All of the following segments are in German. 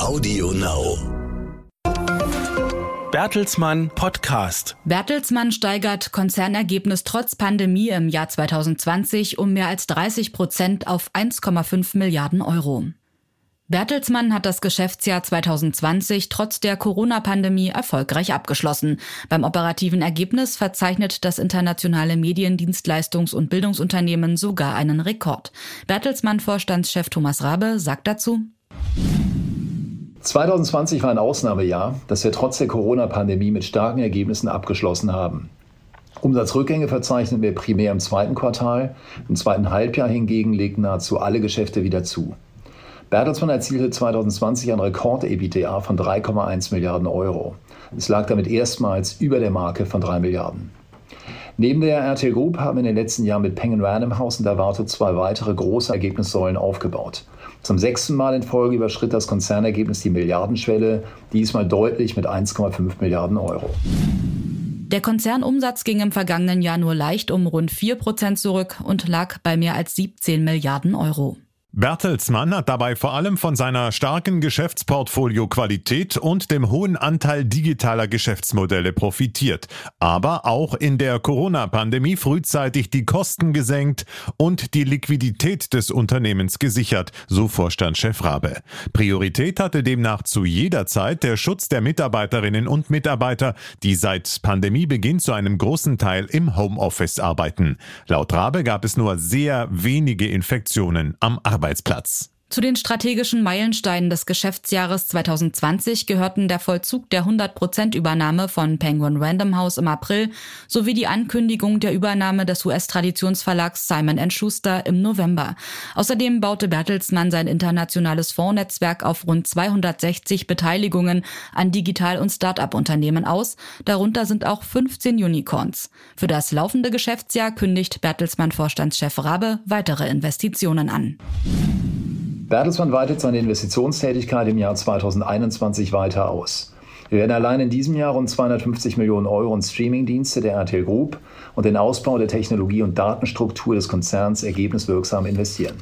Audio Now. Bertelsmann Podcast. Bertelsmann steigert Konzernergebnis trotz Pandemie im Jahr 2020 um mehr als 30 Prozent auf 1,5 Milliarden Euro. Bertelsmann hat das Geschäftsjahr 2020 trotz der Corona-Pandemie erfolgreich abgeschlossen. Beim operativen Ergebnis verzeichnet das internationale Mediendienstleistungs- und Bildungsunternehmen sogar einen Rekord. Bertelsmann-Vorstandschef Thomas Rabe sagt dazu, 2020 war ein Ausnahmejahr, das wir trotz der Corona-Pandemie mit starken Ergebnissen abgeschlossen haben. Umsatzrückgänge verzeichnen wir primär im zweiten Quartal. Im zweiten Halbjahr hingegen legten nahezu alle Geschäfte wieder zu. Bertelsmann erzielte 2020 ein Rekord-EBITDA von 3,1 Milliarden Euro. Es lag damit erstmals über der Marke von 3 Milliarden. Neben der RTL Group haben wir in den letzten Jahren mit Penguin Random House und Avato zwei weitere große Ergebnissäulen aufgebaut. Zum sechsten Mal in Folge überschritt das Konzernergebnis die Milliardenschwelle, diesmal deutlich mit 1,5 Milliarden Euro. Der Konzernumsatz ging im vergangenen Jahr nur leicht um rund 4 Prozent zurück und lag bei mehr als 17 Milliarden Euro. Bertelsmann hat dabei vor allem von seiner starken Geschäftsportfolio-Qualität und dem hohen Anteil digitaler Geschäftsmodelle profitiert, aber auch in der Corona-Pandemie frühzeitig die Kosten gesenkt und die Liquidität des Unternehmens gesichert, so Vorstandschef Rabe. Priorität hatte demnach zu jeder Zeit der Schutz der Mitarbeiterinnen und Mitarbeiter, die seit Pandemiebeginn zu einem großen Teil im Homeoffice arbeiten. Laut Rabe gab es nur sehr wenige Infektionen am Arbeitsplatz. Arbeitsplatz. Zu den strategischen Meilensteinen des Geschäftsjahres 2020 gehörten der Vollzug der 100%-Übernahme von Penguin Random House im April sowie die Ankündigung der Übernahme des US-Traditionsverlags Simon Schuster im November. Außerdem baute Bertelsmann sein internationales Fondsnetzwerk auf rund 260 Beteiligungen an Digital- und Start-up-Unternehmen aus. Darunter sind auch 15 Unicorns. Für das laufende Geschäftsjahr kündigt Bertelsmann-Vorstandschef Rabe weitere Investitionen an. Bertelsmann weitet seine Investitionstätigkeit im Jahr 2021 weiter aus. Wir werden allein in diesem Jahr rund 250 Millionen Euro in Streamingdienste der RTL Group und den Ausbau der Technologie- und Datenstruktur des Konzerns ergebniswirksam investieren.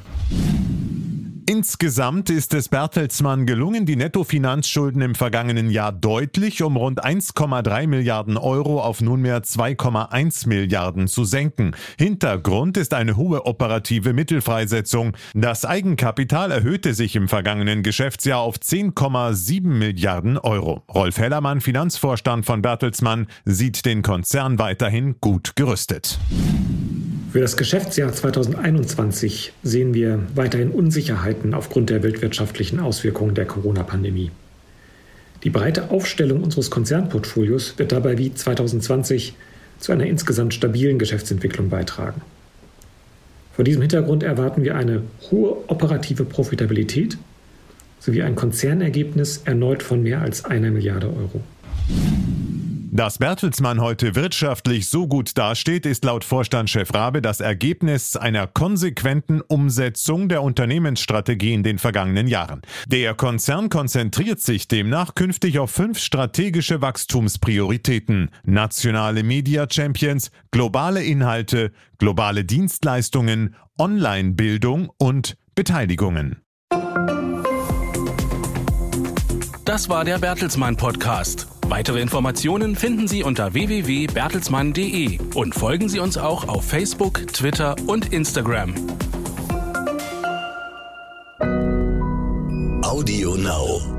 Insgesamt ist es Bertelsmann gelungen, die Nettofinanzschulden im vergangenen Jahr deutlich um rund 1,3 Milliarden Euro auf nunmehr 2,1 Milliarden zu senken. Hintergrund ist eine hohe operative Mittelfreisetzung. Das Eigenkapital erhöhte sich im vergangenen Geschäftsjahr auf 10,7 Milliarden Euro. Rolf Hellermann, Finanzvorstand von Bertelsmann, sieht den Konzern weiterhin gut gerüstet. Für das Geschäftsjahr 2021 sehen wir weiterhin Unsicherheiten aufgrund der weltwirtschaftlichen Auswirkungen der Corona-Pandemie. Die breite Aufstellung unseres Konzernportfolios wird dabei wie 2020 zu einer insgesamt stabilen Geschäftsentwicklung beitragen. Vor diesem Hintergrund erwarten wir eine hohe operative Profitabilität sowie ein Konzernergebnis erneut von mehr als einer Milliarde Euro. Dass Bertelsmann heute wirtschaftlich so gut dasteht, ist laut Vorstandschef Rabe das Ergebnis einer konsequenten Umsetzung der Unternehmensstrategie in den vergangenen Jahren. Der Konzern konzentriert sich demnach künftig auf fünf strategische Wachstumsprioritäten. Nationale Media Champions, globale Inhalte, globale Dienstleistungen, Online-Bildung und Beteiligungen. Das war der Bertelsmann Podcast. Weitere Informationen finden Sie unter www.bertelsmann.de und folgen Sie uns auch auf Facebook, Twitter und Instagram. Audio Now.